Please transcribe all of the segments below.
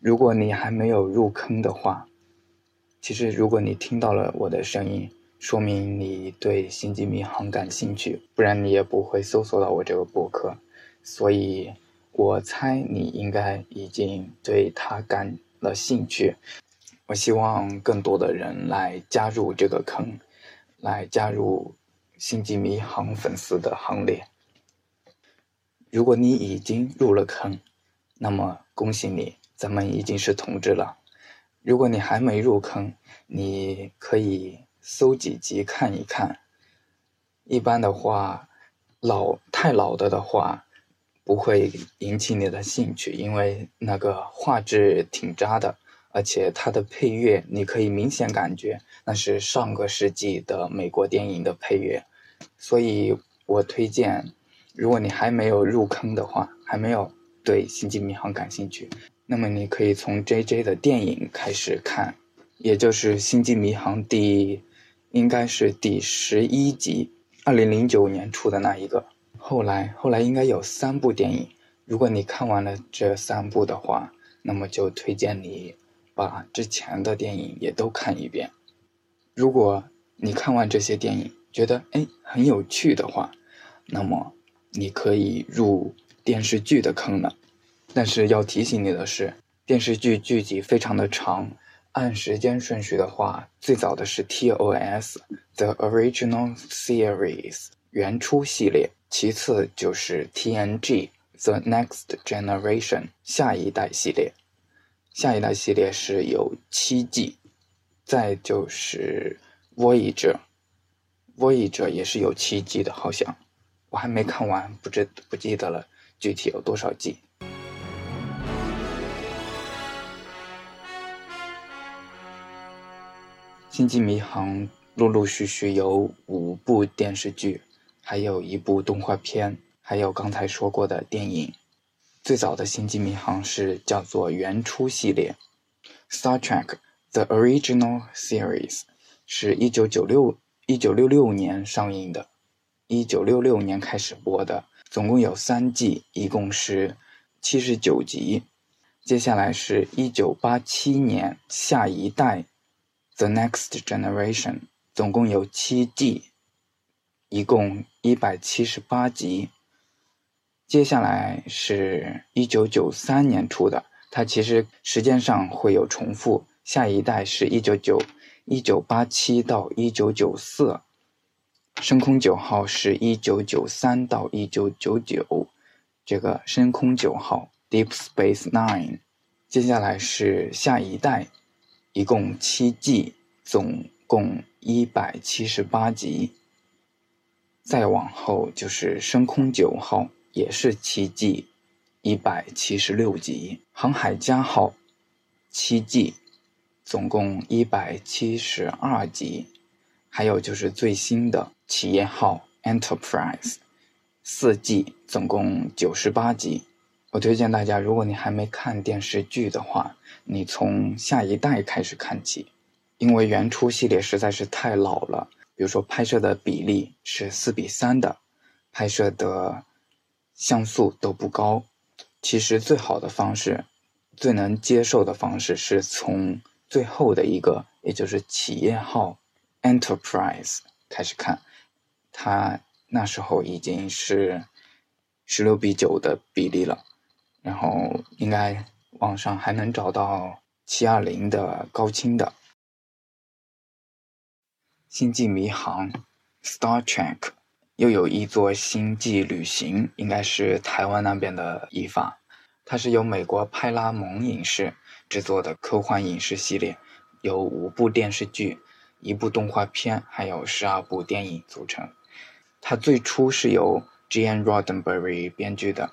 如果你还没有入坑的话，其实如果你听到了我的声音，说明你对《星际迷航》感兴趣，不然你也不会搜索到我这个博客。所以，我猜你应该已经对它感了兴趣。我希望更多的人来加入这个坑，来加入《星际迷航》粉丝的行列。如果你已经入了坑，那么恭喜你。咱们已经是同志了。如果你还没入坑，你可以搜几集看一看。一般的话，老太老的的话，不会引起你的兴趣，因为那个画质挺渣的，而且它的配乐你可以明显感觉那是上个世纪的美国电影的配乐。所以我推荐，如果你还没有入坑的话，还没有对《星际迷航》感兴趣。那么你可以从 J.J 的电影开始看，也就是《星际迷航》第，应该是第十一集，二零零九年出的那一个。后来后来应该有三部电影，如果你看完了这三部的话，那么就推荐你把之前的电影也都看一遍。如果你看完这些电影觉得哎很有趣的话，那么你可以入电视剧的坑了。但是要提醒你的是，电视剧剧集非常的长。按时间顺序的话，最早的是 TOS The Original Series 原初系列，其次就是 TNG The Next Generation 下一代系列。下一代系列是有七季，再就是 Voyager，Voyager 也是有七季的，好像我还没看完，不知不记得了，具体有多少季。星际迷航陆陆续续有五部电视剧，还有一部动画片，还有刚才说过的电影。最早的星际迷航是叫做原初系列，Star Trek The Original Series 是一九九六一九六六年上映的，一九六六年开始播的，总共有三季，一共是七十九集。接下来是一九八七年下一代。The Next Generation 总共有七季，一共一百七十八集。接下来是一九九三年出的，它其实时间上会有重复。下一代是一九九一九八七到一九九四，深空九号是一九九三到一九九九，这个深空九号 Deep Space Nine。接下来是下一代。一共七季，总共一百七十八集。再往后就是升空九号，也是七季，一百七十六集。航海家号七季，总共一百七十二集。还有就是最新的企业号 Enterprise，四季，总共九十八集。我推荐大家，如果你还没看电视剧的话，你从下一代开始看起，因为原初系列实在是太老了。比如说拍摄的比例是四比三的，拍摄的像素都不高。其实最好的方式，最能接受的方式是从最后的一个，也就是企业号 Enterprise 开始看，它那时候已经是十六比九的比例了。然后应该网上还能找到七二零的高清的《星际迷航》（Star Trek），又有一座星际旅行，应该是台湾那边的译法。它是由美国派拉蒙影视制作的科幻影视系列，由五部电视剧、一部动画片，还有十二部电影组成。它最初是由 Gene Roddenberry 编剧的。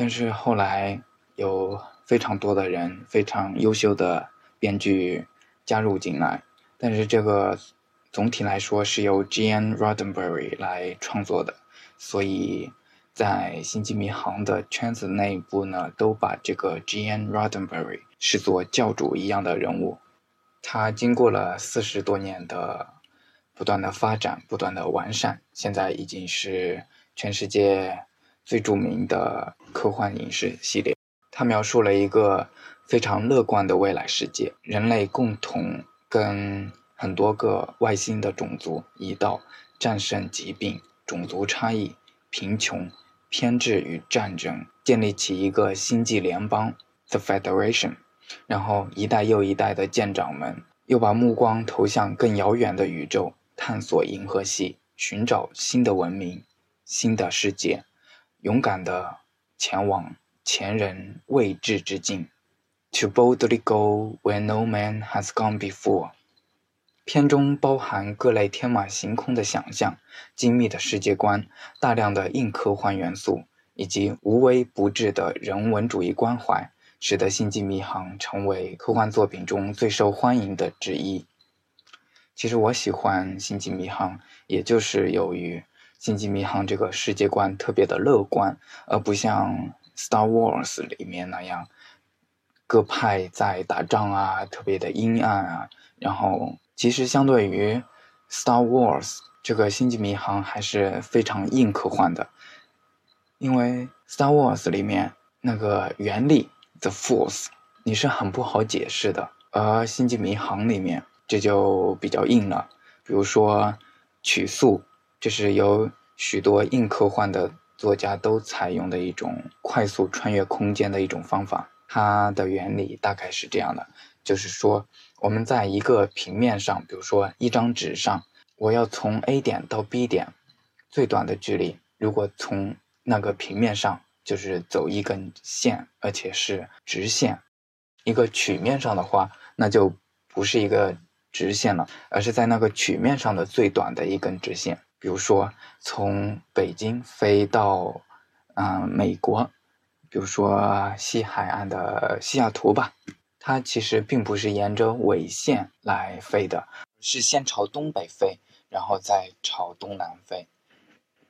但是后来有非常多的人非常优秀的编剧加入进来，但是这个总体来说是由 Gene Roddenberry 来创作的，所以在《星际迷航》的圈子内部呢，都把这个 Gene Roddenberry 视作教主一样的人物。他经过了四十多年的不断的发展、不断的完善，现在已经是全世界。最著名的科幻影视系列，它描述了一个非常乐观的未来世界，人类共同跟很多个外星的种族一道战胜疾病、种族差异、贫穷、偏执与战争，建立起一个星际联邦 The Federation。然后一代又一代的舰长们又把目光投向更遥远的宇宙，探索银河系，寻找新的文明、新的世界，勇敢的前往前人未至之境。To boldly go where no man has gone before。片中包含各类天马行空的想象、精密的世界观、大量的硬科幻元素，以及无微不至的人文主义关怀，使得《星际迷航》成为科幻作品中最受欢迎的之一。其实我喜欢《星际迷航》，也就是由于《星际迷航》这个世界观特别的乐观，而不像《Star Wars》里面那样。各派在打仗啊，特别的阴暗啊。然后，其实相对于《Star Wars》这个星际迷航还是非常硬科幻的，因为《Star Wars》里面那个原力 The Force 你是很不好解释的，而星际迷航里面这就比较硬了。比如说曲速，这是由许多硬科幻的作家都采用的一种快速穿越空间的一种方法。它的原理大概是这样的，就是说我们在一个平面上，比如说一张纸上，我要从 A 点到 B 点，最短的距离，如果从那个平面上就是走一根线，而且是直线。一个曲面上的话，那就不是一个直线了，而是在那个曲面上的最短的一根直线。比如说从北京飞到嗯美国。比如说西海岸的西雅图吧，它其实并不是沿着纬线来飞的，是先朝东北飞，然后再朝东南飞。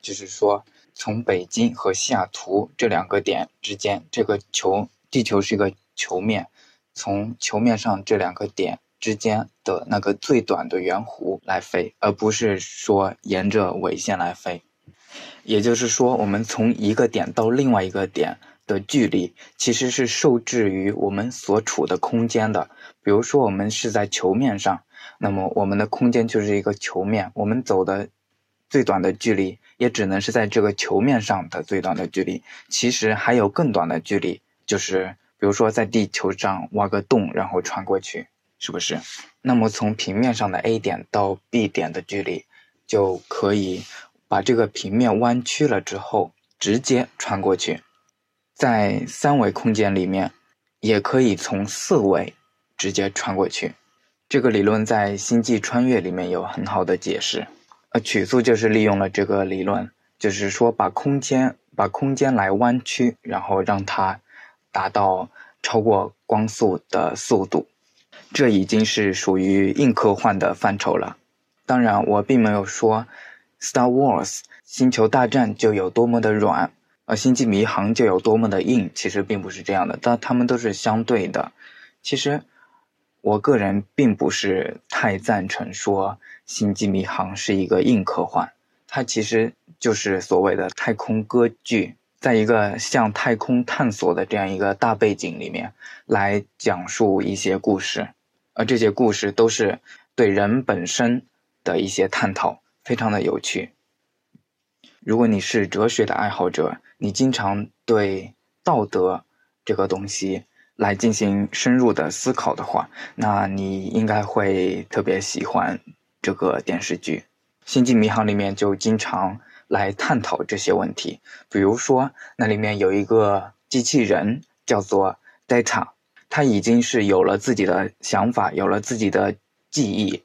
就是说，从北京和西雅图这两个点之间，这个球地球是一个球面，从球面上这两个点之间的那个最短的圆弧来飞，而不是说沿着纬线来飞。也就是说，我们从一个点到另外一个点。的距离其实是受制于我们所处的空间的。比如说，我们是在球面上，那么我们的空间就是一个球面，我们走的最短的距离也只能是在这个球面上的最短的距离。其实还有更短的距离，就是比如说在地球上挖个洞，然后穿过去，是不是？那么从平面上的 A 点到 B 点的距离，就可以把这个平面弯曲了之后，直接穿过去。在三维空间里面，也可以从四维直接穿过去。这个理论在《星际穿越》里面有很好的解释。呃，曲速就是利用了这个理论，就是说把空间把空间来弯曲，然后让它达到超过光速的速度。这已经是属于硬科幻的范畴了。当然，我并没有说《Star Wars》星球大战就有多么的软。而星际迷航就有多么的硬，其实并不是这样的，但它们都是相对的。其实，我个人并不是太赞成说星际迷航是一个硬科幻，它其实就是所谓的太空歌剧，在一个向太空探索的这样一个大背景里面来讲述一些故事，而这些故事都是对人本身的一些探讨，非常的有趣。如果你是哲学的爱好者，你经常对道德这个东西来进行深入的思考的话，那你应该会特别喜欢这个电视剧《星际迷航》里面就经常来探讨这些问题。比如说，那里面有一个机器人叫做 Data，他已经是有了自己的想法，有了自己的记忆，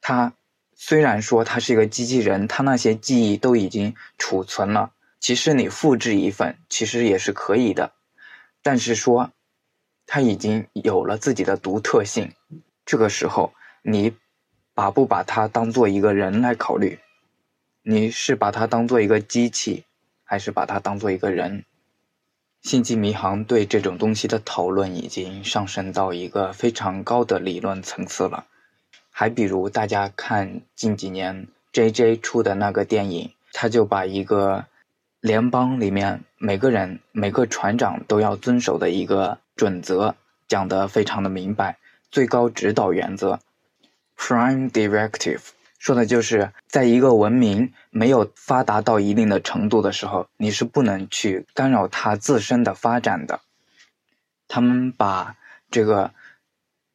他。虽然说他是一个机器人，他那些记忆都已经储存了。其实你复制一份，其实也是可以的。但是说，他已经有了自己的独特性。这个时候，你把不把它当做一个人来考虑？你是把它当做一个机器，还是把它当做一个人？星际迷航对这种东西的讨论已经上升到一个非常高的理论层次了。还比如，大家看近几年 J J 出的那个电影，他就把一个联邦里面每个人、每个船长都要遵守的一个准则讲得非常的明白，最高指导原则 （Prime Directive） 说的就是在一个文明没有发达到一定的程度的时候，你是不能去干扰它自身的发展的。他们把这个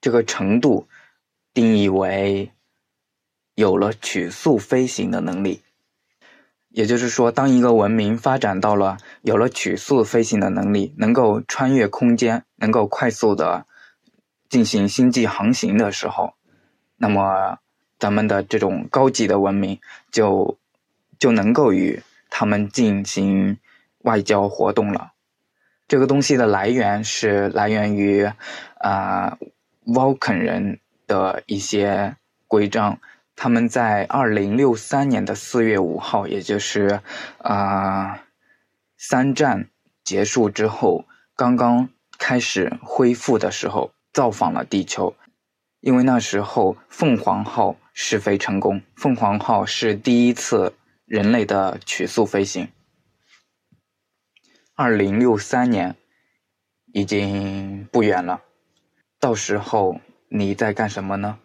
这个程度定义为有了曲速飞行的能力。也就是说，当一个文明发展到了有了曲速飞行的能力，能够穿越空间，能够快速的进行星际航行的时候，那么咱们的这种高级的文明就就能够与他们进行外交活动了。这个东西的来源是来源于啊，Vulcan 人的一些规章。他们在二零六三年的四月五号，也就是啊三战结束之后，刚刚开始恢复的时候，造访了地球。因为那时候凤凰号试飞成功，凤凰号是第一次人类的曲速飞行。二零六三年已经不远了，到时候你在干什么呢？